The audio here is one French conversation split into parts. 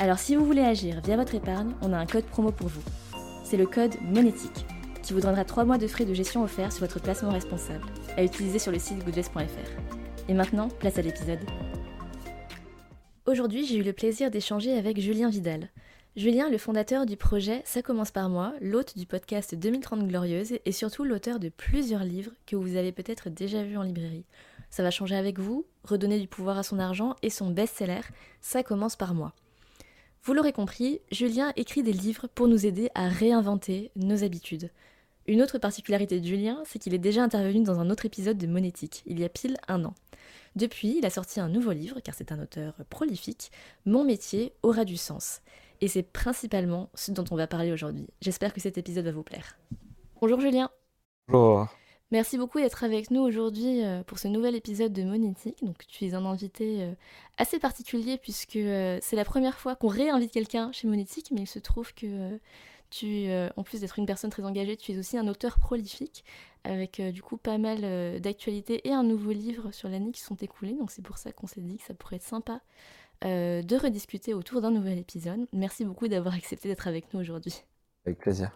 Alors si vous voulez agir via votre épargne, on a un code promo pour vous. C'est le code monétique qui vous donnera 3 mois de frais de gestion offerts sur votre placement responsable, à utiliser sur le site goodvest.fr. Et maintenant, place à l'épisode. Aujourd'hui, j'ai eu le plaisir d'échanger avec Julien Vidal. Julien, le fondateur du projet Ça commence par moi, l'hôte du podcast 2030 Glorieuse et surtout l'auteur de plusieurs livres que vous avez peut-être déjà vus en librairie. Ça va changer avec vous, redonner du pouvoir à son argent et son best-seller Ça commence par moi. Vous l'aurez compris, Julien écrit des livres pour nous aider à réinventer nos habitudes. Une autre particularité de Julien, c'est qu'il est déjà intervenu dans un autre épisode de Monétique, il y a pile un an. Depuis, il a sorti un nouveau livre, car c'est un auteur prolifique, Mon métier aura du sens. Et c'est principalement ce dont on va parler aujourd'hui. J'espère que cet épisode va vous plaire. Bonjour Julien. Bonjour. Merci beaucoup d'être avec nous aujourd'hui euh, pour ce nouvel épisode de Monétique. Donc, tu es un invité euh, assez particulier puisque euh, c'est la première fois qu'on réinvite quelqu'un chez Monétique, mais il se trouve que tu, en plus d'être une personne très engagée, tu es aussi un auteur prolifique avec du coup pas mal d'actualités et un nouveau livre sur l'année qui sont écoulés. Donc, c'est pour ça qu'on s'est dit que ça pourrait être sympa de rediscuter autour d'un nouvel épisode. Merci beaucoup d'avoir accepté d'être avec nous aujourd'hui. Avec plaisir.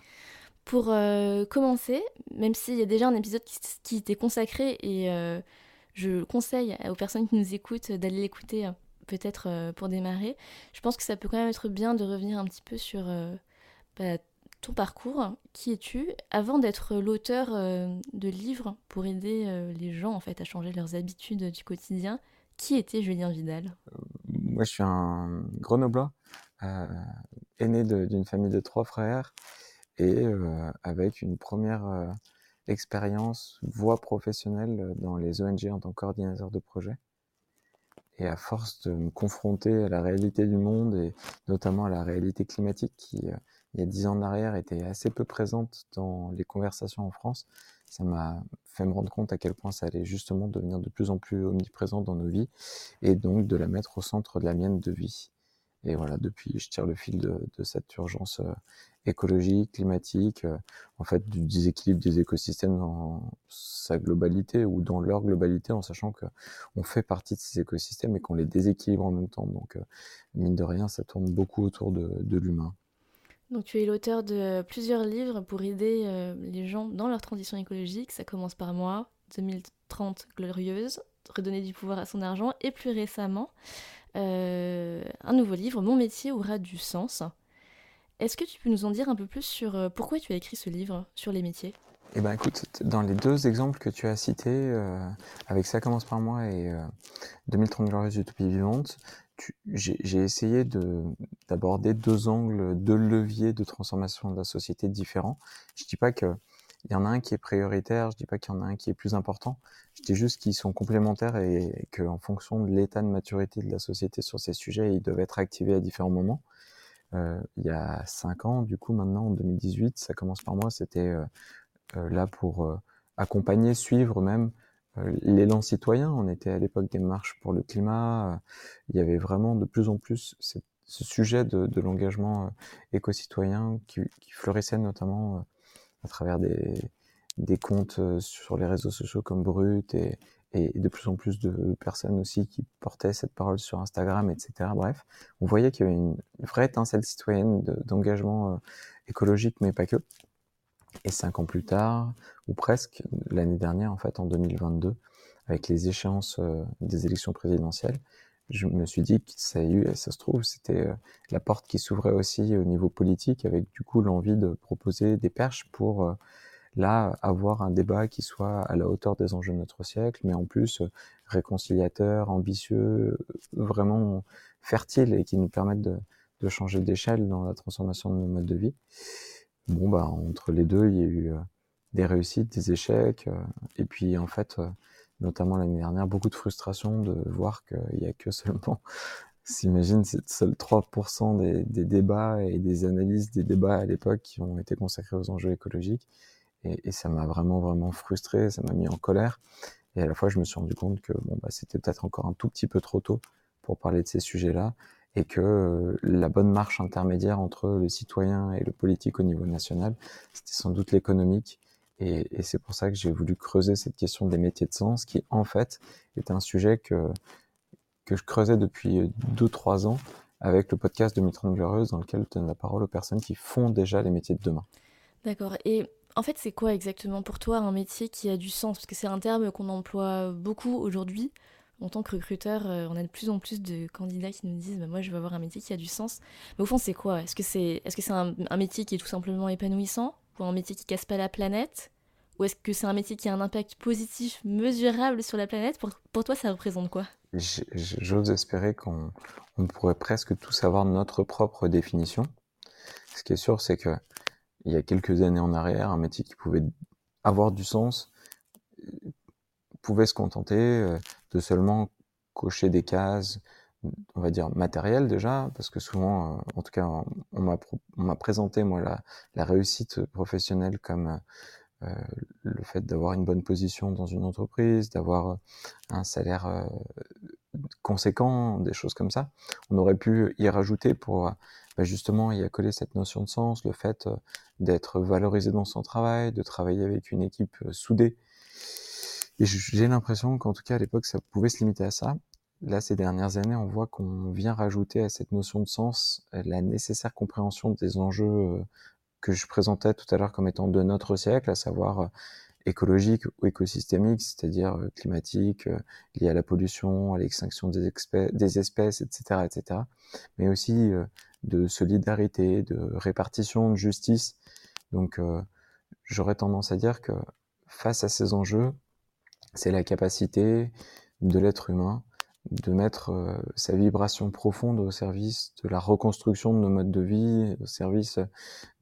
Pour euh, commencer, même s'il y a déjà un épisode qui, était consacré et euh, je conseille aux personnes qui nous écoutent d'aller l'écouter euh, peut-être pour démarrer, je pense que ça peut quand même être bien de revenir un petit peu sur bah, ton parcours. Qui es-tu? Avant d'être l'auteur de livres pour aider les gens en fait à changer leurs habitudes du quotidien, qui était Julien Vidal? Moi, je suis un Grenoblois, aîné d'une famille de trois frères et avec une première expérience, voie professionnelle dans les ONG en tant que de projet. Et à force de me confronter à la réalité du monde et notamment à la réalité climatique qui, il y a dix ans en arrière, était assez peu présente dans les conversations en France, ça m'a fait me rendre compte à quel point ça allait justement devenir de plus en plus omniprésent dans nos vies et donc de la mettre au centre de la mienne de vie. Et voilà, depuis, je tire le fil de, de cette urgence écologique, climatique, euh, en fait du déséquilibre des écosystèmes dans sa globalité ou dans leur globalité, en sachant que on fait partie de ces écosystèmes et qu'on les déséquilibre en même temps. Donc euh, mine de rien, ça tourne beaucoup autour de, l'humain. Donc tu es l'auteur de plusieurs livres pour aider euh, les gens dans leur transition écologique. Ça commence par moi, 2030 glorieuse, redonner du pouvoir à son argent, et plus récemment, un nouveau livre, Mon métier aura du sens, est-ce que tu peux nous en dire un peu plus sur euh, pourquoi tu as écrit ce livre sur les métiers? Eh ben écoute, dans les deux exemples que tu as cités, euh, avec Ça commence par moi et 2030 glorieuses utopie vivante, j'ai essayé d'aborder deux angles, deux leviers de transformation de la société différents. Je dis pas que il y en a un qui est prioritaire, je dis pas qu'il y en a un qui est plus important. Je dis juste qu'ils sont complémentaires et qu'en fonction de l'état de maturité de la société sur ces sujets, ils doivent être activés à différents moments. Euh, il y a cinq ans, du coup maintenant en 2018, ça commence par moi, c'était euh, euh, là pour accompagner, suivre même l'élan citoyen. On était à l'époque des marches pour le climat. il y avait vraiment de plus en plus ce sujet de, l'engagement éco-citoyen qui, qui, fleurissait notamment à travers des, des comptes sur les réseaux sociaux comme Brut et, et de plus en plus de personnes aussi qui portaient cette parole sur Instagram, etc. Bref, on voyait qu'il y avait une vraie étincelle citoyenne d'engagement euh, écologique, mais pas que. Et cinq ans plus tard, ou presque, l'année dernière, en fait, en 2022, avec les échéances euh, des élections présidentielles, je me suis dit que ça, ça se trouve, c'était euh, la porte qui s'ouvrait aussi au niveau politique, avec du coup l'envie de proposer des perches pour là, avoir un débat qui soit à la hauteur des enjeux de notre siècle, mais en plus euh, réconciliateur, ambitieux, euh, vraiment fertile et qui nous permette de, de changer d'échelle dans la transformation de nos modes de vie. Bon, bah, entre les deux, il y a eu euh, des réussites, des échecs, et puis en fait, notamment l'année dernière, beaucoup de frustration de voir qu'il n'y a que seulement s'imagine, c'est seuls 3% des, des, débats et des analyses des débats à l'époque qui ont été consacrés aux enjeux écologiques. Et, ça m'a vraiment, vraiment frustré, ça m'a mis en colère. Et à la fois, je me suis rendu compte que bon, bah, c'était peut-être encore un tout petit peu trop tôt pour parler de ces sujets-là et que euh, la bonne marche intermédiaire entre le citoyen et le politique au niveau national, c'était sans doute l'économique. Et, c'est pour ça que j'ai voulu creuser cette question des métiers de sens, qui en fait est un sujet que, que je creusais depuis 2-3 ans avec le podcast de 2030 Glorieuse, dans lequel je donne la parole aux personnes qui font déjà les métiers de demain. D'accord. Et en fait, c'est quoi exactement pour toi un métier qui a du sens? Parce que c'est un terme qu'on emploie beaucoup aujourd'hui. En tant que recruteur, euh, on a de plus en plus de candidats qui nous disent bah, Moi, je veux avoir un métier qui a du sens. Mais au fond, c'est quoi? Est-ce que c'est est -ce c'est un, métier qui est tout simplement épanouissant? Ou un métier qui casse pas la planète? Ou est-ce que c'est un métier qui a un impact positif, mesurable sur la planète? Pour, toi, ça représente quoi? J'ose espérer qu'on on pourrait presque tous avoir notre propre définition. Ce qui est sûr, c'est que il y a quelques années en arrière, un métier qui pouvait avoir du sens pouvait se contenter euh, de seulement cocher des cases, on va dire matérielles déjà, parce que souvent, euh, en tout cas, on m'a présenté moi la, réussite professionnelle comme euh, le fait d'avoir une bonne position dans une entreprise, d'avoir un salaire conséquent, des choses comme ça. On aurait pu y rajouter pour bah justement y accoler cette notion de sens, le fait d'être valorisé dans son travail, de travailler avec une équipe soudée. Et j'ai l'impression qu'en tout cas à l'époque ça pouvait se limiter à ça. Là, ces dernières années, on voit qu'on vient rajouter à cette notion de sens la nécessaire compréhension des enjeux que je présentais tout à l'heure comme étant de notre siècle, à savoir écologique ou écosystémique, c'est-à-dire climatique, lié à la pollution, à l'extinction des, des, espèces, etc., etc. Mais aussi de solidarité, de répartition, de justice. Donc, euh, j'aurais tendance à dire que face à ces enjeux, c'est la capacité de l'être humain de mettre euh, sa vibration profonde au service de la reconstruction de nos modes de vie, au service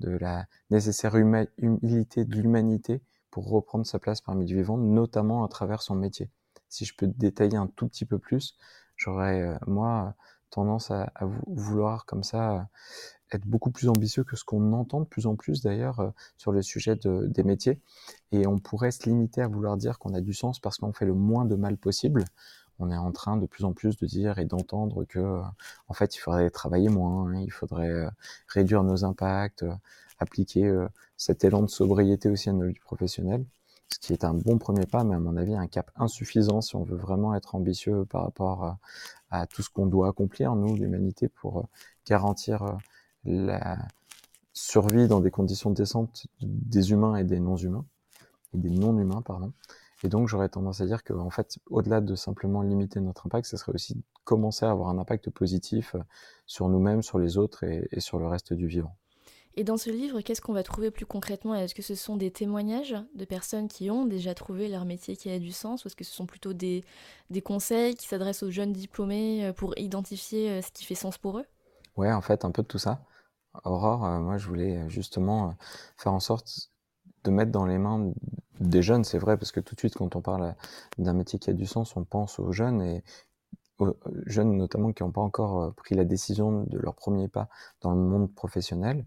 de la nécessaire humilité de l'humanité pour reprendre sa place parmi les vivants, notamment à travers son métier. Si je peux détailler un tout petit peu plus, j'aurais, euh, moi, tendance à, vouloir comme ça être beaucoup plus ambitieux que ce qu'on entend de plus en plus d'ailleurs euh, sur le sujet de, des métiers. Et on pourrait se limiter à vouloir dire qu'on a du sens parce qu'on fait le moins de mal possible. On est en train de plus en plus de dire et d'entendre que, euh, en fait, il faudrait travailler moins, hein, il faudrait euh, réduire nos impacts, appliquer cet élan de sobriété aussi à nos vies professionnelles ce qui est un bon premier pas, mais à mon avis un cap insuffisant si on veut vraiment être ambitieux par rapport à, tout ce qu'on doit accomplir, nous, l'humanité, pour euh, garantir euh, la survie dans des conditions décentes des humains et des non-humains, et des non-humains, pardon. Et donc, j'aurais tendance à dire que, en fait, au-delà de simplement limiter notre impact, ce serait aussi commencer à avoir un impact positif euh, sur nous-mêmes, sur les autres et sur le reste du vivant. Et dans ce livre, qu'est-ce qu'on va trouver plus concrètement? Est-ce que ce sont des témoignages de personnes qui ont déjà trouvé leur métier qui a du sens Ou est-ce que ce sont plutôt des, conseils qui s'adressent aux jeunes diplômés euh, pour identifier euh, ce qui fait sens pour eux? Ouais, en fait, un peu de tout ça. Aurore, euh, moi, je voulais justement faire en sorte de mettre dans les mains des jeunes, c'est vrai, parce que tout de suite, quand on parle d'un métier qui a du sens, on pense aux jeunes et aux jeunes notamment qui n'ont pas encore pris la décision de leur premier pas dans le monde professionnel.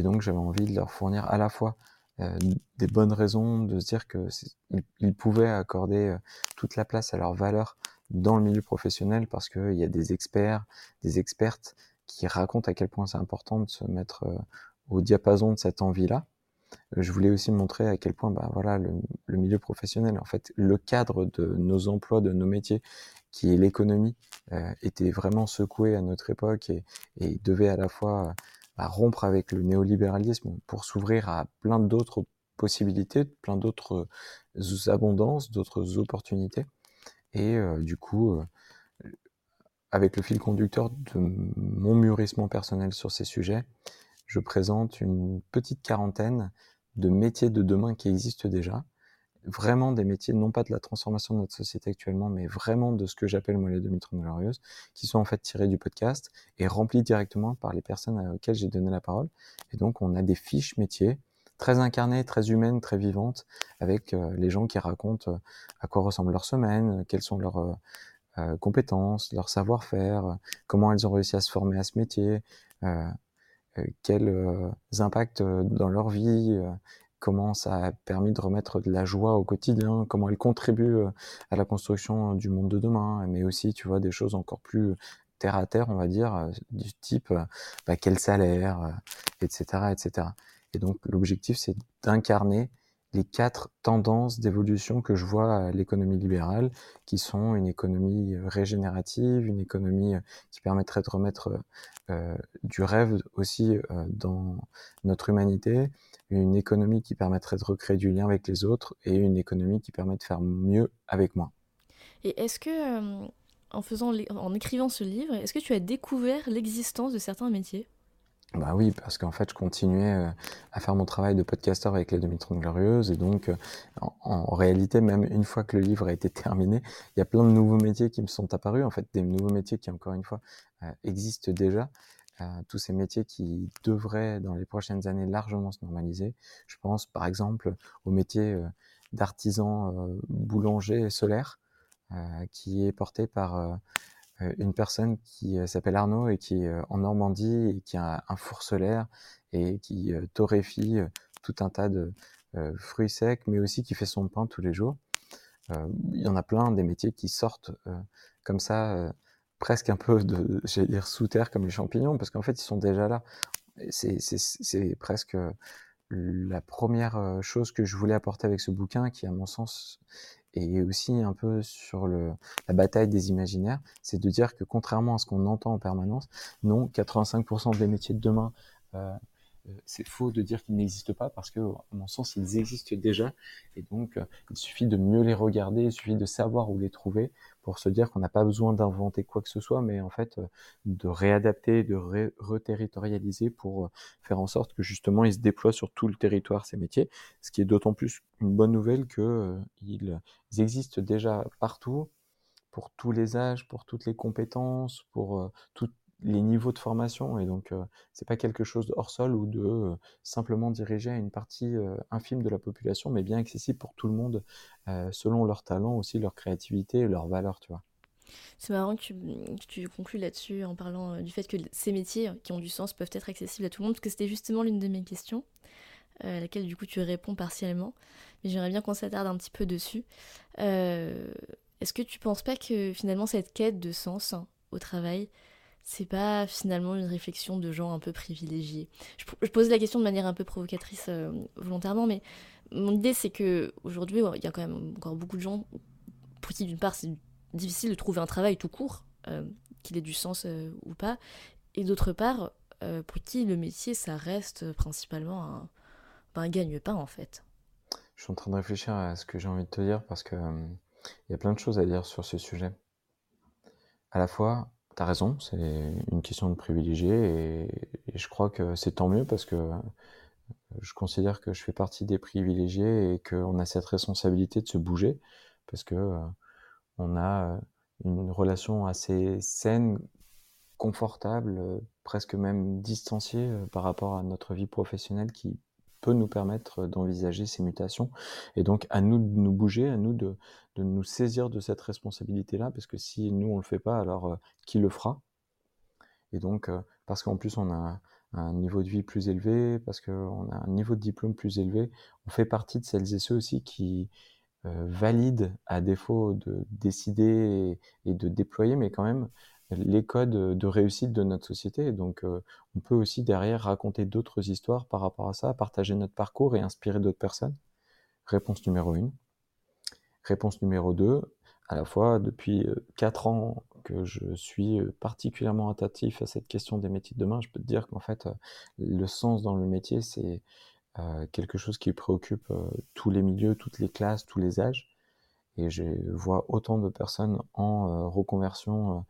Et donc, j'avais envie de leur fournir à la fois euh, des bonnes raisons de se dire qu'ils pouvaient accorder euh, toute la place à leur valeur dans le milieu professionnel parce qu'il y a des experts, des expertes qui racontent à quel point c'est important de se mettre euh, au diapason de cette envie-là. Je voulais aussi montrer à quel point, bah, voilà, le, milieu professionnel, en fait, le cadre de nos emplois, de nos métiers, qui est l'économie, était vraiment secoué à notre époque et devait à la fois à rompre avec le néolibéralisme pour s'ouvrir à plein d'autres possibilités, plein d'autres euh, abondances, d'autres opportunités. Et euh, du coup, euh, avec le fil conducteur de mon mûrissement personnel sur ces sujets, je présente une petite quarantaine de métiers de demain qui existent déjà, vraiment des métiers, non pas de la transformation de notre société actuellement, mais vraiment de ce que j'appelle moi les 2030 glorieuses, qui sont en fait tirés du podcast et remplis directement par les personnes auxquelles j'ai donné la parole. Et donc on a des fiches métiers très incarnées, très humaines, très vivantes, avec euh, les gens qui racontent euh, à quoi ressemble leur semaine, quels sont leurs, compétences, leur savoir-faire, comment elles ont réussi à se former à ce métier, quels impacts dans leur vie, comment ça a permis de remettre de la joie au quotidien, comment elles contribuent à la construction du monde de demain, mais aussi, tu vois, des choses encore plus terre à terre, on va dire, du type bah, quel salaire, etc., etc. Et donc l'objectif, c'est d'incarner les quatre tendances d'évolution que je vois à l'économie libérale, qui sont une économie régénérative, une économie qui permettrait de remettre euh, du rêve aussi dans notre humanité, une économie qui permettrait de recréer du lien avec les autres et une économie qui permet de faire mieux avec moi. Et est-ce que, euh, en, faisant, en écrivant ce livre, est-ce que tu as découvert l'existence de certains métiers? Bah oui, parce qu'en fait, je continuais euh, à faire mon travail de podcasteur avec les 2030 Glorieuses. Et donc, euh, en, réalité, même une fois que le livre a été terminé, il y a plein de nouveaux métiers qui me sont apparus. En fait, des nouveaux métiers qui, encore une fois, existent déjà. Tous ces métiers qui devraient, dans les prochaines années, largement se normaliser. Je pense, par exemple, au métier d'artisan boulanger solaire, qui est porté par euh, une personne qui euh, s'appelle Arnaud et qui est euh, en Normandie et qui a un four solaire et qui torréfie tout un tas de fruits secs, mais aussi qui fait son pain tous les jours. Il y en a plein des métiers qui sortent comme ça, presque un peu de, j'allais dire sous terre comme les champignons, parce qu'en fait ils sont déjà là. C'est presque la première chose que je voulais apporter avec ce bouquin, qui à mon sens et aussi un peu sur le, la bataille des imaginaires, c'est de dire que contrairement à ce qu'on entend en permanence, non, 85% des métiers de demain euh, euh, c'est faux de dire qu'ils n'existent pas parce que, à mon sens, ils existent déjà. Et donc, euh, il suffit de mieux les regarder, il suffit de savoir où les trouver pour se dire qu'on n'a pas besoin d'inventer quoi que ce soit, mais en fait, euh, de réadapter, de reterritorialiser pour faire en sorte que justement, ils se déploient sur tout le territoire, ces métiers. Ce qui est d'autant plus une bonne nouvelle qu'ils ils existent déjà partout pour tous les âges, pour toutes les compétences, pour toutes les niveaux de formation et donc euh, c'est pas quelque chose hors sol ou de simplement diriger à une partie infime de la population mais bien accessible pour tout le monde selon leur talent aussi leur créativité et leurs valeurs tu vois. C'est marrant que tu, conclues là-dessus en parlant du fait que ces métiers qui ont du sens peuvent être accessibles à tout le monde parce que c'était justement l'une de mes questions à laquelle du coup tu réponds partiellement mais j'aimerais bien qu'on s'attarde un petit peu dessus. Est-ce que tu penses pas que finalement cette quête de sens au travail c'est pas finalement une réflexion de gens un peu privilégiés. Je, pose la question de manière un peu provocatrice euh, volontairement, mais mon idée c'est que aujourd'hui il y a quand même encore beaucoup de gens pour qui d'une part c'est difficile de trouver un travail tout court, euh, qu'il ait du sens euh, ou pas, et d'autre part pour qui le métier ça reste principalement un, un gagne-pain en fait. Je suis en train de réfléchir à ce que j'ai envie de te dire parce que il y a plein de choses à dire sur ce sujet. À la fois, T'as raison, c'est une question de privilégié et, je crois que c'est tant mieux parce que euh, je considère que je fais partie des privilégiés et qu'on a cette responsabilité de se bouger parce que euh, on a une relation assez saine, confortable, presque même distanciée euh, par rapport à notre vie professionnelle qui peut nous permettre d'envisager ces mutations. Et donc, à nous de nous bouger, à nous de, nous saisir de cette responsabilité-là, parce que si nous, on le fait pas, alors euh, qui le fera? Et donc, euh, parce qu'en plus, on a un niveau de vie plus élevé, parce qu'on a un niveau de diplôme plus élevé, on fait partie de celles et ceux aussi qui euh, valident, à défaut de décider et de déployer, mais quand même les codes de réussite de notre société. Donc, euh, on peut aussi derrière raconter d'autres histoires par rapport à ça, partager notre parcours et inspirer d'autres personnes. Réponse numéro une. Réponse numéro deux. À la fois, depuis euh, quatre ans que je suis euh, particulièrement attentif à cette question des métiers de demain, je peux te dire qu'en fait, le sens dans le métier, c'est quelque chose qui préoccupe tous les milieux, toutes les classes, tous les âges. Et je vois autant de personnes en reconversion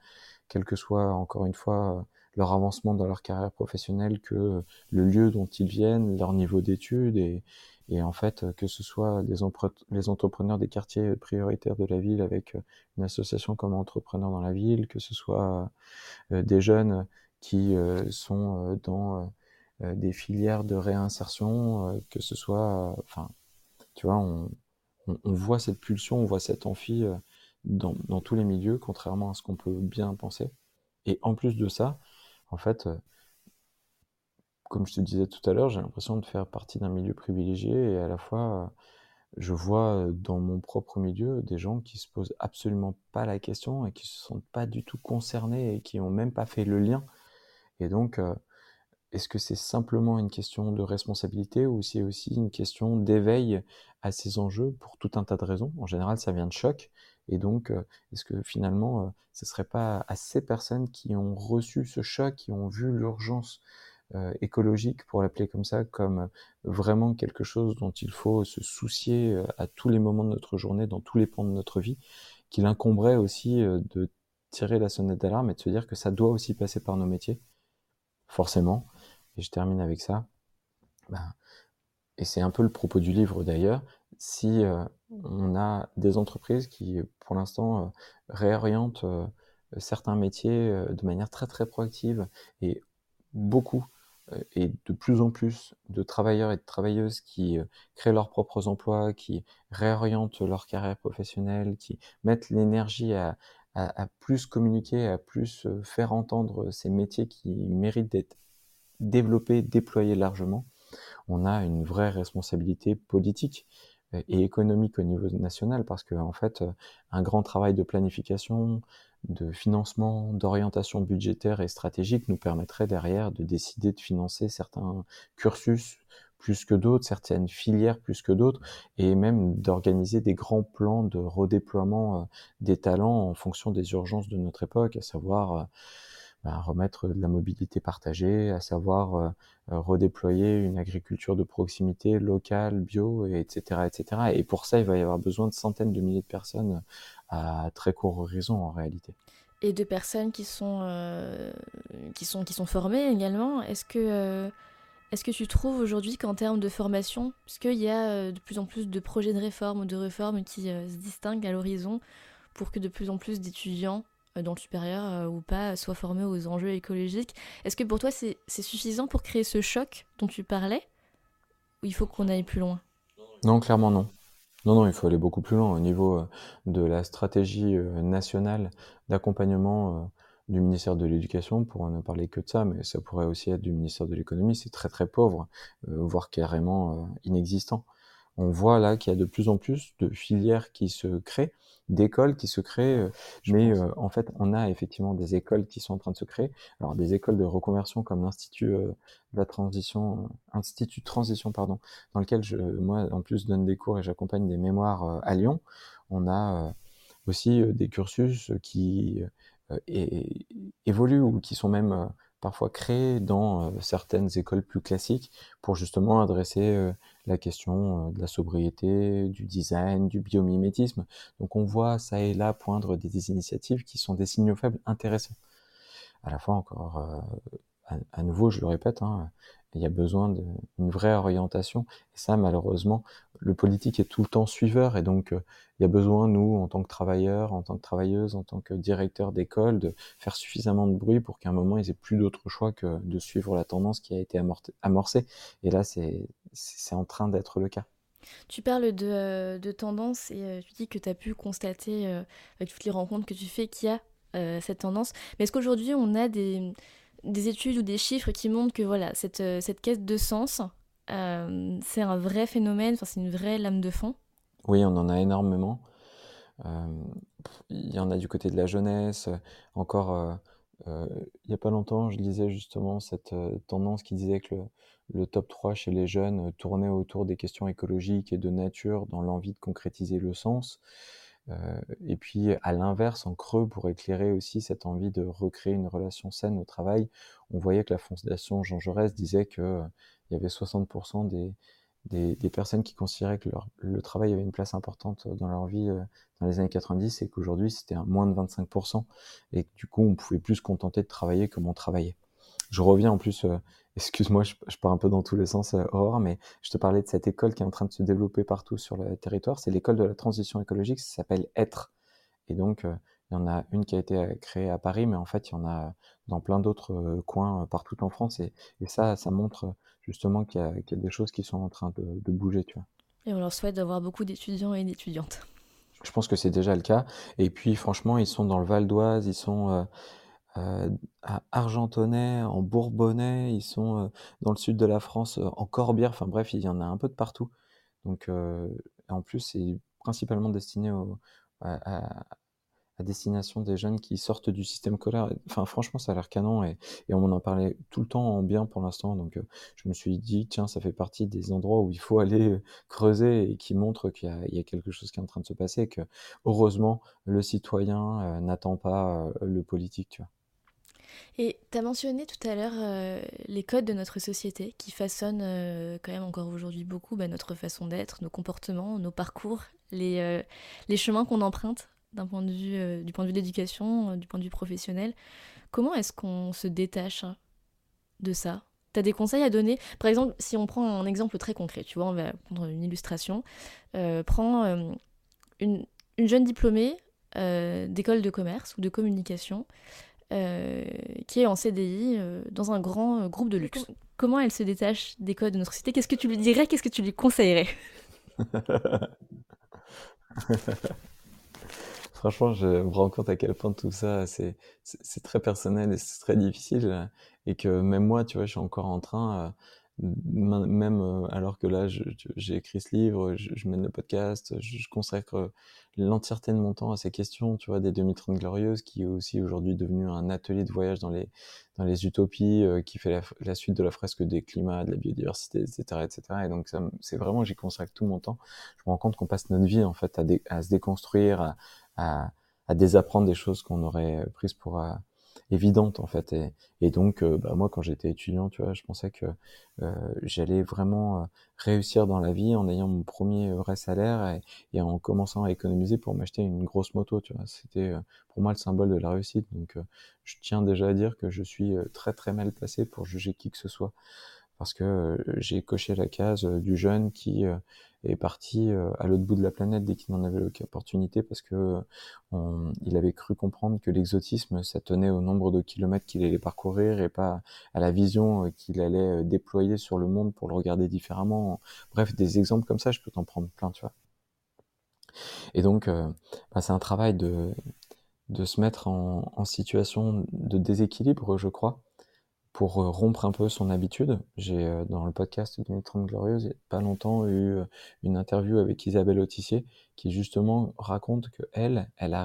quel que soit, encore une fois, leur avancement dans leur carrière professionnelle, que le lieu dont ils viennent, leur niveau d'études, et, en fait, que ce soit les, entrepreneurs des quartiers prioritaires de la ville avec une association comme Entrepreneurs dans la ville, que ce soit euh, des jeunes qui euh, sont euh, dans des filières de réinsertion, que ce soit, enfin, tu vois, on, on, on, voit cette pulsion, on voit cette envie dans, tous les milieux, contrairement à ce qu'on peut bien penser. Et en plus de ça, en fait, comme je te disais tout à l'heure, j'ai l'impression de faire partie d'un milieu privilégié et à la fois, je vois dans mon propre milieu des gens qui se posent absolument pas la question et qui se sentent pas du tout concernés et qui ont même pas fait le lien. Et donc, est-ce que c'est simplement une question de responsabilité ou c'est aussi une question d'éveil à ces enjeux pour tout un tas de raisons? En général, ça vient de choc. Et donc, est-ce que finalement, ce ne serait pas à ces personnes qui ont reçu ce choc, qui ont vu l'urgence écologique, pour l'appeler comme ça, comme vraiment quelque chose dont il faut se soucier à tous les moments de notre journée, dans tous les pans de notre vie, qu'il incomberait aussi de tirer la sonnette d'alarme et de se dire que ça doit aussi passer par nos métiers, forcément, et je termine avec ça, ben, et c'est un peu le propos du livre d'ailleurs, si euh, on a des entreprises qui, pour l'instant, euh, réorientent euh, certains métiers de manière très très proactive et beaucoup et de plus en plus de travailleurs et de travailleuses qui créent leurs propres emplois, qui réorientent leur carrière professionnelle, qui mettent l'énergie à, plus communiquer, à plus faire entendre ces métiers qui méritent d'être développer, déployer largement, on a une vraie responsabilité politique et économique au niveau national parce que en fait un grand travail de planification, de financement, d'orientation budgétaire et stratégique nous permettrait derrière de décider de financer certains cursus plus que d'autres, certaines filières plus que d'autres, et même d'organiser des grands plans de redéploiement des talents en fonction des urgences de notre époque, à savoir bah, remettre de la mobilité partagée, à savoir euh, euh, redéployer une agriculture de proximité locale, bio, etc., etc. Et pour ça, il va y avoir besoin de centaines de milliers de personnes à très court horizon en réalité. Et de personnes qui sont, euh, qui sont, qui sont formées également. Est-ce que, est-ce que tu trouves aujourd'hui qu'en termes de formation, puisqu'il y a de plus en plus de projets de réforme ou de réformes qui se distinguent à l'horizon pour que de plus en plus d'étudiants euh, dans le supérieur euh, ou pas soient formés aux enjeux écologiques. Est-ce que pour toi c'est suffisant pour créer ce choc dont tu parlais Ou il faut qu'on aille plus loin? Non, clairement non. Non, non, il faut aller beaucoup plus loin au niveau euh, de la stratégie nationale d'accompagnement du ministère de l'Éducation, pour ne parler que de ça, mais ça pourrait aussi être du ministère de l'Économie, c'est très très pauvre, voire carrément inexistant. On voit là qu'il y a de plus en plus de filières qui se créent, d'écoles qui se créent, euh, mais euh, en fait, on a effectivement des écoles qui sont en train de se créer. Alors, des écoles de reconversion comme l'Institut euh, de la transition, Institut de transition, pardon, dans lequel je, moi, en plus, donne des cours et j'accompagne des mémoires à Lyon. On a aussi des cursus qui évoluent ou qui sont même parfois créés dans certaines écoles plus classiques pour justement adresser la question de la sobriété, du design, du biomimétisme. Donc on voit ça et là poindre des, initiatives qui sont des signaux faibles intéressants. À la fois encore, à, nouveau, je le répète, hein, il y a besoin d'une vraie orientation. Et ça, malheureusement, le politique est tout le temps suiveur. Et donc, euh, il y a besoin, nous, en tant que travailleurs, en tant que travailleuses, en tant que directeurs d'école, de faire suffisamment de bruit pour qu'à un moment, ils aient plus d'autre choix que de suivre la tendance qui a été amorcée. Et là, c'est en train d'être le cas. Tu parles de, euh, tendance et euh, tu dis que tu as pu constater avec toutes les rencontres que tu fais qu'il y a cette tendance. Mais est-ce qu'aujourd'hui, on a des des études ou des chiffres qui montrent que voilà, cette, euh, cette quête de sens, euh, c'est un vrai phénomène, c'est une vraie lame de fond Oui, on en a énormément. Euh, il y en a du côté de la jeunesse. Encore, il n'y a pas longtemps, je lisais justement cette tendance qui disait que le, le, top 3 chez les jeunes tournait autour des questions écologiques et de nature dans l'envie de concrétiser le sens. Euh, et puis, à l'inverse, en creux, pour éclairer aussi cette envie de recréer une relation saine au travail, on voyait que la Fondation Jean Jaurès disait qu'il euh, y avait 60% des, personnes qui considéraient que leur, le travail avait une place importante dans leur vie euh, dans les années 90 et qu'aujourd'hui c'était moins de 25% et que du coup on pouvait plus se contenter de travailler comme on travaillait. Je reviens en plus excuse-moi, je, pars un peu dans tous les sens, euh, Aurore, mais je te parlais de cette école qui est en train de se développer partout sur le territoire. C'est l'école de la transition écologique, ça s'appelle Être. Et donc, euh, il y en a une qui a été euh, créée à Paris, mais en fait, il y en a dans plein d'autres coins partout en France. Et, ça, ça montre justement qu'il y, a des choses qui sont en train de, bouger, tu vois. Et on leur souhaite d'avoir beaucoup d'étudiants et d'étudiantes. Je pense que c'est déjà le cas. Et puis, franchement, ils sont dans le Val d'Oise, ils sont euh, à Argentonnay, en Bourbonnais, ils sont dans le sud de la France, en Corbière. Enfin bref, il y en a un peu de partout. Donc, en plus, c'est principalement destiné à, à destination des jeunes qui sortent du système scolaire. Enfin, franchement, ça a l'air canon et, on m'en parlait tout le temps en bien pour l'instant. Donc, euh, je me suis dit, tiens, ça fait partie des endroits où il faut aller euh, creuser et qui montrent qu'il y, a quelque chose qui est en train de se passer et que, heureusement, le citoyen euh, n'attend pas le politique, tu vois. Et tu as mentionné tout à l'heure les codes de notre société qui façonnent quand même encore aujourd'hui beaucoup bah, notre façon d'être, nos comportements, nos parcours, les, les chemins qu'on emprunte d'un point de vue, euh, du point de vue de l'éducation, euh, du point de vue professionnel. Comment est-ce qu'on se détache de ça? Tu as des conseils à donner? Par exemple, si on prend un exemple très concret, tu vois, on va prendre une illustration. Euh, prends une, une, jeune diplômée d'école de commerce ou de communication qui est en CDI dans un grand groupe de luxe. Comment elle se détache des codes de notre société? Qu'est-ce que tu lui dirais? Qu'est-ce que tu lui conseillerais? Franchement, je me rends compte à quel point tout ça, c'est, c'est, très personnel et c'est très difficile. Et que même moi, tu vois, je suis encore en train, euh, même euh, alors que là, j'ai écrit ce livre, je, mène le podcast, je, consacre l'entièreté de mon temps à ces questions, tu vois, des 2030 glorieuses, qui est aussi aujourd'hui devenu un atelier de voyage dans les, dans les utopies, euh, qui fait la, suite de la fresque des climats, de la biodiversité, etc., etc. Et donc, c'est vraiment, j'y consacre tout mon temps. Je me rends compte qu'on passe notre vie, en fait, à, à se déconstruire, à, à, désapprendre des choses qu'on aurait prises pour euh, évidentes en fait. Et, donc euh, bah, moi quand j'étais étudiant tu vois je pensais que euh, j'allais vraiment réussir dans la vie en ayant mon premier vrai salaire et, en commençant à économiser pour m'acheter une grosse moto tu vois. C'était pour moi le symbole de la réussite. Donc je tiens déjà à dire que je suis très très mal placé pour juger qui que ce soit parce que j'ai coché la case du jeune qui est parti euh, à l'autre bout de la planète dès qu'il n'en avait l'opportunité parce que il avait cru comprendre que l'exotisme ça tenait au nombre de kilomètres qu'il allait parcourir et pas à la vision euh, qu'il allait euh, déployer sur le monde pour le regarder différemment. Bref, des exemples comme ça, je peux t'en prendre plein, tu vois. Et donc, bah, c'est un travail de, de se mettre en, en situation de déséquilibre, je crois, pour euh, rompre un peu son habitude. J'ai euh, dans le podcast 2030 Glorieuse, il n'y a pas longtemps eu euh, une interview avec Isabelle Autissier qui justement raconte que elle, elle a,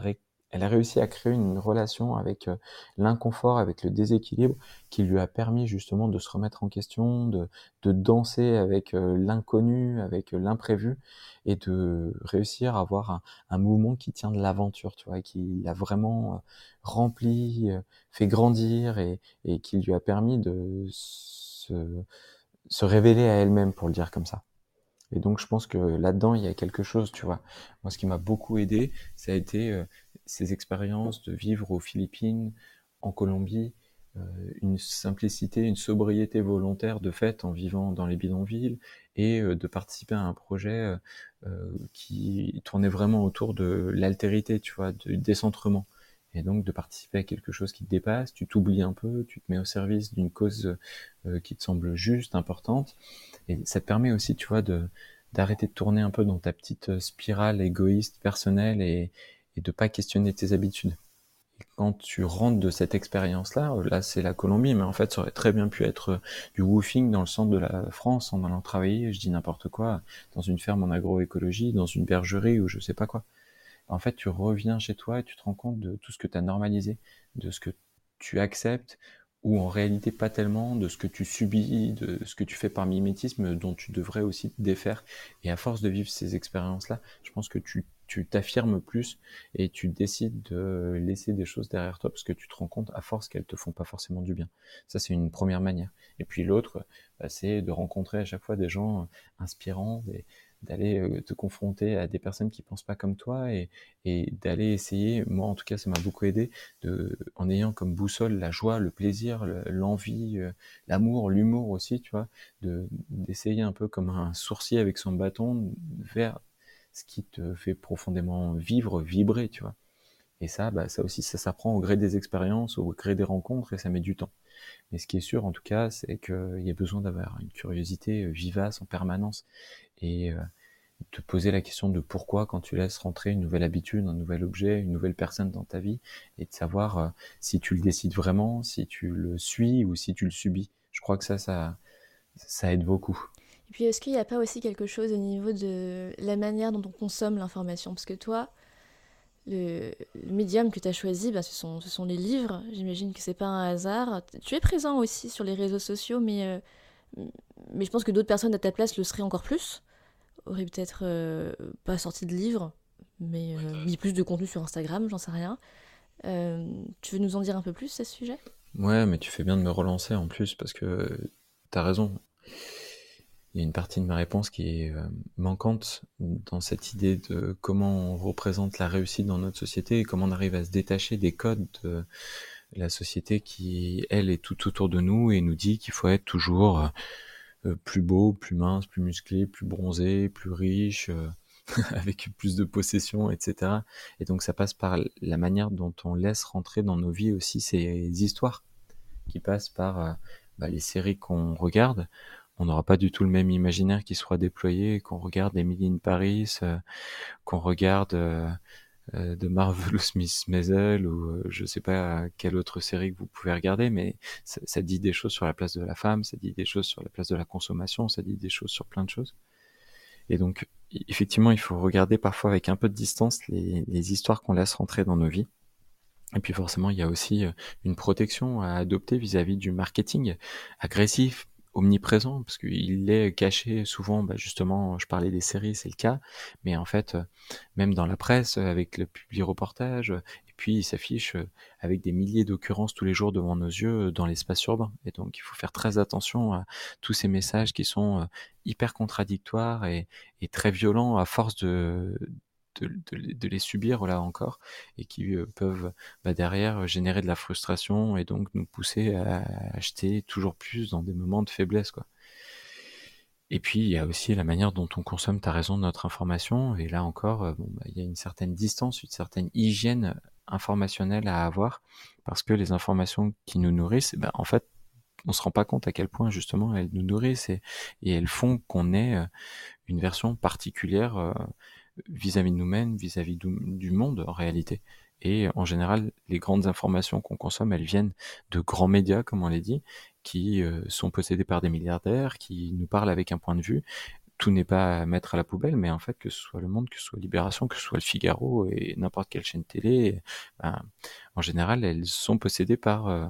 elle a réussi à créer une relation avec l'inconfort, avec le déséquilibre, qui lui a permis justement de se remettre en question, de, danser avec l'inconnu, avec l'imprévu, et de réussir à avoir un, mouvement qui tient de l'aventure, tu vois, et qui l'a vraiment rempli, fait grandir, et, qui lui a permis de se révéler à elle-même, pour le dire comme ça. Et donc, je pense que là-dedans, il y a quelque chose, tu vois. Moi, ce qui m'a beaucoup aidé, ça a été ces expériences de vivre aux Philippines, en Colombie, euh, une simplicité, une sobriété volontaire de fait en vivant dans les bidonvilles et euh, de participer à un projet euh, qui tournait vraiment autour de l'altérité, tu vois, du décentrement. Et donc de participer à quelque chose qui te dépasse, tu t'oublies un peu, tu te mets au service d'une cause qui te semble juste, importante, et ça te permet aussi, tu vois, de d'arrêter de tourner un peu dans ta petite spirale égoïste, personnelle, et, et de pas questionner tes habitudes. Et quand tu rentres de cette expérience-là, là c'est la Colombie, mais en fait ça aurait très bien pu être euh, du woofing dans le centre de la France en allant travailler, je dis n'importe quoi, dans une ferme en agroécologie, dans une bergerie ou je sais pas quoi. En fait, tu reviens chez toi et tu te rends compte de tout ce que tu as normalisé, de ce que tu acceptes, ou en réalité pas tellement de ce que tu subis, de ce que tu fais par mimétisme, dont tu devrais aussi te défaire. Et à force de vivre ces expériences-là, je pense que tu tu t'affirmes plus et tu décides de laisser des choses derrière toi parce que tu te rends compte à force qu'elles te font pas forcément du bien. Ça, c'est une première manière. Et puis l'autre, bah, c'est de rencontrer à chaque fois des gens euh, inspirants, d'aller euh, te confronter à des personnes qui pensent pas comme toi et, d'aller essayer, moi en tout cas ça m'a beaucoup aidé, en ayant comme boussole la joie, le plaisir, l'envie, euh, l'amour, l'humour aussi, tu vois, de d'essayer un peu comme un sourcier avec son bâton vers ce qui te fait profondément vivre, vibrer, tu vois. Et ça, bah, ça aussi, ça s'apprend au gré des expériences, au gré des rencontres, et ça met du temps. Mais ce qui est sûr, en tout cas, c'est qu'il y a besoin d'avoir une curiosité euh, vivace en permanence. Et, euh, te poser la question de pourquoi quand tu laisses rentrer une nouvelle habitude, un nouvel objet, une nouvelle personne dans ta vie, et de savoir euh, si tu le décides vraiment, si tu le suis ou si tu le subis. Je crois que ça, ça aide beaucoup. Puis, est-ce qu'il n'y a pas aussi quelque chose au niveau de la manière dont on consomme l'information? Parce que toi, le, médium que tu as choisi, bah, ce, sont, ce sont les livres. J'imagine que c'est pas un hasard. Tu es présent aussi sur les réseaux sociaux, mais, euh, mais je pense que d'autres personnes à ta place le seraient encore plus. Auraient peut-être euh, pas sorti de livres, mais euh, mis plus de contenu sur Instagram, j'en sais rien. tu veux nous en dire un peu plus à ce sujet? Ouais, mais tu fais bien de me relancer en plus parce que tu as raison il y a une partie de ma réponse qui est euh, manquante dans cette idée de comment on représente la réussite dans notre société et comment on arrive à se détacher des codes de la société qui, elle, est tout autour de nous et nous dit qu'il faut être toujours euh, plus beau, plus mince, plus musclé, plus bronzé, plus riche, euh, avec plus de possessions, etc. Et donc ça passe par la manière dont on laisse rentrer dans nos vies aussi ces histoires qui passent par bah, les séries qu'on regarde on n'aura pas du tout le même imaginaire qui sera déployé, qu'on regarde Emily in Paris, euh, qu'on regarde euh, euh, de Marvelous Miss Maisel ou je sais pas quelle autre série que vous pouvez regarder, mais ça, dit des choses sur la place de la femme, ça dit des choses sur la place de la consommation, ça dit des choses sur plein de choses. Et donc, effectivement, il faut regarder parfois avec un peu de distance les, histoires qu'on laisse rentrer dans nos vies. Et puis forcément, il y a aussi une protection à adopter vis-à-vis -vis du marketing agressif, omniprésent parce qu'il est caché souvent bah justement je parlais des séries c'est le cas mais en fait même dans la presse avec le public reportage et puis il s'affiche avec des milliers d'occurrences tous les jours devant nos yeux dans l'espace urbain. Et donc il faut faire très attention à tous ces messages qui sont hyper contradictoires et très violents à force de de, les subir là encore et qui euh, peuvent bah, derrière générer de la frustration et donc nous pousser à acheter toujours plus dans des moments de faiblesse quoi. Et puis il y a aussi la manière dont on consomme, ta raison, notre information et là encore euh, bah, il y a une certaine distance, une certaine hygiène informationnelle à avoir parce que les informations qui nous nourrissent, bah, en fait on se rend pas compte à quel point justement elles nous nourrissent et, et elles font qu'on ait euh, une version particulière vis-à-vis de nous-mêmes, vis-à-vis du monde en réalité. Et en général, les grandes informations qu'on consomme, elles viennent de grands médias, comme on l'a dit, qui euh, sont possédés par des milliardaires, qui nous parlent avec un point de vue. Tout n'est pas à mettre à la poubelle, mais en fait, que ce soit le Monde, que ce soit Libération, que ce soit le Figaro et n'importe quelle chaîne télé, ben, en général, elles sont possédées par euh,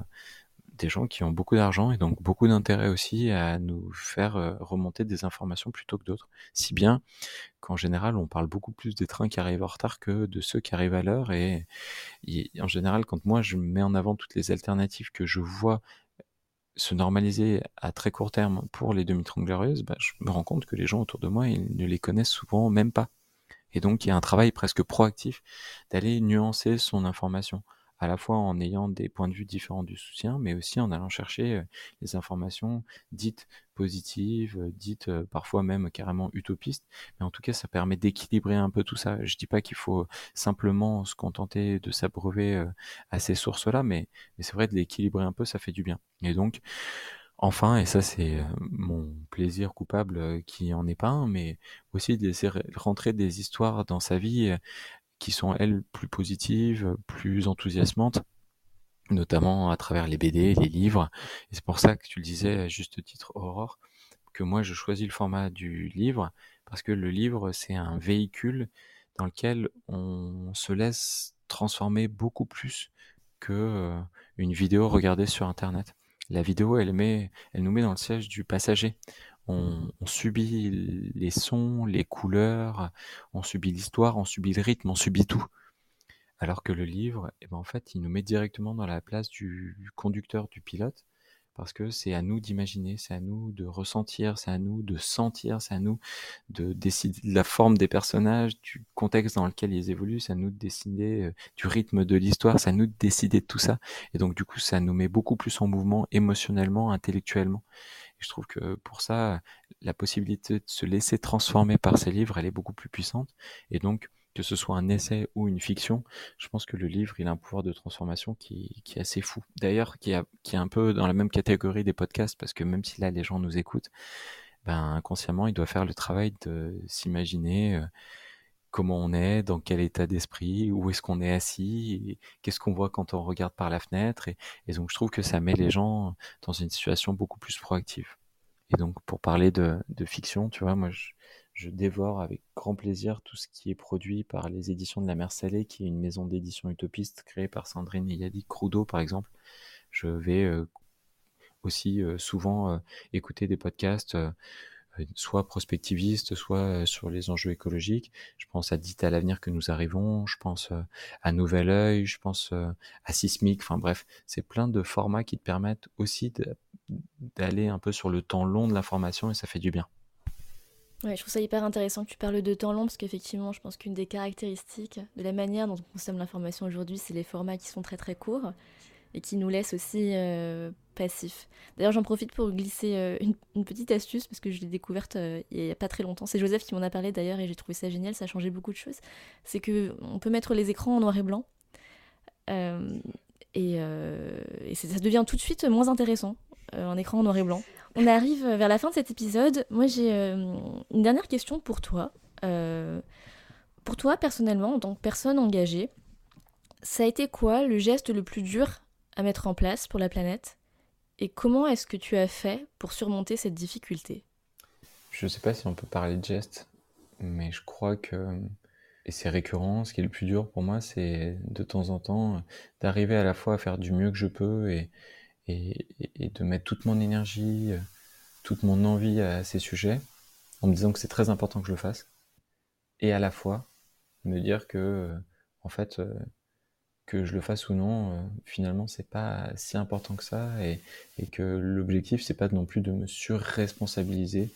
des gens qui ont beaucoup d'argent et donc beaucoup d'intérêt aussi à nous faire euh, remonter des informations plutôt que d'autres. Si bien qu'en général, on parle beaucoup plus des trains qui arrivent en retard que de ceux qui arrivent à l'heure. Et, en général, quand moi je mets en avant toutes les alternatives que je vois se normaliser à très court terme pour les demi-30 glorieuses, bah, je me rends compte que les gens autour de moi, ils ne les connaissent souvent même pas. Et donc, il y a un travail presque proactif d'aller nuancer son information à la fois en ayant des points de vue différents du soutien, mais aussi en allant chercher les informations dites positives, dites parfois même carrément utopistes. Mais en tout cas, ça permet d'équilibrer un peu tout ça. Je dis pas qu'il faut simplement se contenter de s'abreuver à ces sources-là, mais, c'est vrai de l'équilibrer un peu, ça fait du bien. Et donc, Enfin, et ça c'est mon plaisir coupable qui en est pas un, mais aussi de rentrer des histoires dans sa vie qui sont elles plus positives, plus enthousiasmantes, notamment à travers les BD, les livres. Et c'est pour ça que tu le disais à juste titre, Aurore, que moi je choisis le format du livre, parce que le livre c'est un véhicule dans lequel on se laisse transformer beaucoup plus que euh, une vidéo regardée sur internet. La vidéo, elle nous met dans le siège du passager on, subit les sons, les couleurs, on subit l'histoire, on subit le rythme, on subit tout. Alors que le livre, eh ben en fait, il nous met directement dans la place du, conducteur, du pilote, parce que c'est à nous d'imaginer, c'est à nous de ressentir, c'est à nous de sentir, c'est à nous de décider de la forme des personnages, du contexte dans lequel ils évoluent, c'est à nous de décider euh, du rythme de l'histoire, c'est à nous de décider de tout ça. Et donc du coup, ça nous met beaucoup plus en mouvement émotionnellement, intellectuellement je trouve que pour ça, la possibilité de se laisser transformer par ces livres, elle est beaucoup plus puissante. Et donc, que ce soit un essai ou une fiction, je pense que le livre, il a un pouvoir de transformation qui, est assez fou. D'ailleurs, qui, est un peu dans la même catégorie des podcasts, parce que même si là, les gens nous écoutent, ben, inconsciemment, il doit faire le travail de s'imaginer comment on est, dans quel état d'esprit, où est-ce qu'on est assis, qu'est-ce qu'on voit quand on regarde par la fenêtre. Et, donc, je trouve que ça met les gens dans une situation beaucoup plus proactive. Et donc, pour parler de, fiction, tu vois, moi, je, dévore avec grand plaisir tout ce qui est produit par les éditions de la Mer Salée, qui est une maison d'édition utopiste créée par Sandrine Yadi Crudo, par exemple. Je vais euh, aussi euh, souvent euh, écouter des podcasts soit prospectiviste, soit euh, sur les enjeux écologiques. Je pense à Dite à l'avenir que nous arrivons, je pense euh, à Nouvel Oeil, je pense à Sismique, enfin bref, c'est plein de formats qui te permettent aussi d'aller un peu sur le temps long de l'information et ça fait du bien. Ouais, je trouve ça hyper intéressant que tu parles de temps long parce qu'effectivement, je pense qu'une des caractéristiques de la manière dont on consomme l'information aujourd'hui, c'est les formats qui sont très très courts et qui nous laissent aussi passif. D'ailleurs, j'en profite pour glisser euh, une, petite astuce parce que je l'ai découverte euh, il n'y a pas très longtemps. C'est Joseph qui m'en a parlé d'ailleurs et j'ai trouvé ça génial. Ça a changé beaucoup de choses. C'est que on peut mettre les écrans en noir et blanc euh, et, ça devient tout de suite moins intéressant un écran en noir et blanc. On arrive vers la fin de cet épisode. Moi, j'ai une dernière question pour toi. pour toi, personnellement, en tant que personne engagée, ça a été quoi le geste le plus dur à mettre en place pour la planète? Et comment est-ce que tu as fait pour surmonter cette difficulté? Je ne sais pas si on peut parler de geste, mais je crois que, et c'est récurrent, ce qui est le plus dur pour moi, c'est de temps en temps d'arriver à la fois à faire du mieux que je peux et, et, de mettre toute mon énergie, toute mon envie à ces sujets, en me disant que c'est très important que je le fasse, et à la fois me dire que, en fait, que je le fasse ou non, euh, finalement, c'est pas si important que ça et, que l'objectif, c'est pas non plus de me surresponsabiliser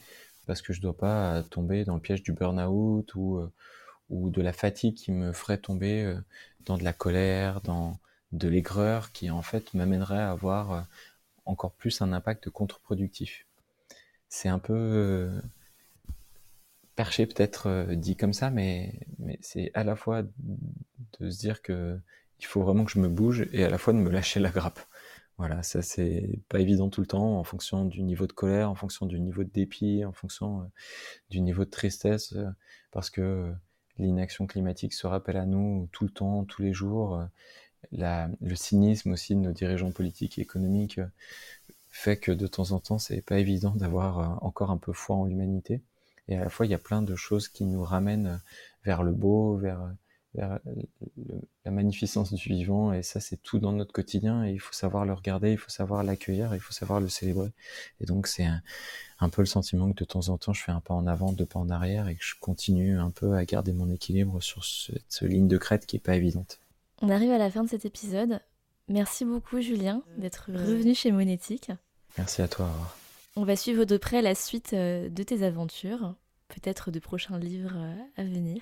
parce que je dois pas tomber dans le piège du burn-out ou, euh, ou de la fatigue qui me ferait tomber euh, dans de la colère, dans de l'aigreur qui en fait m'amènerait à avoir encore plus un impact contre-productif. C'est un peu perché peut-être dit comme ça, mais, mais c'est à la fois de se dire que il faut vraiment que je me bouge et à la fois de me lâcher la grappe. Voilà, ça c'est pas évident tout le temps en fonction du niveau de colère, en fonction du niveau de dépit, en fonction euh, du niveau de tristesse, euh, parce que l'inaction climatique se rappelle à nous tout le temps, tous les jours. Euh, le cynisme aussi de nos dirigeants politiques et économiques fait que de temps en temps c'est pas évident d'avoir encore un peu foi en l'humanité. Et à la fois il y a plein de choses qui nous ramènent vers le beau, vers vers la magnificence du vivant et ça c'est tout dans notre quotidien et il faut savoir le regarder, il faut savoir l'accueillir, il faut savoir le célébrer et donc c'est un, peu le sentiment que de temps en temps je fais un pas en avant, deux pas en arrière et que je continue un peu à garder mon équilibre sur cette ligne de crête qui est pas évidente. On arrive à la fin de cet épisode. Merci beaucoup Julien d'être revenu chez Monétique. Merci à toi. On va suivre de près la suite euh, de tes aventures, peut-être de prochains livres euh, à venir.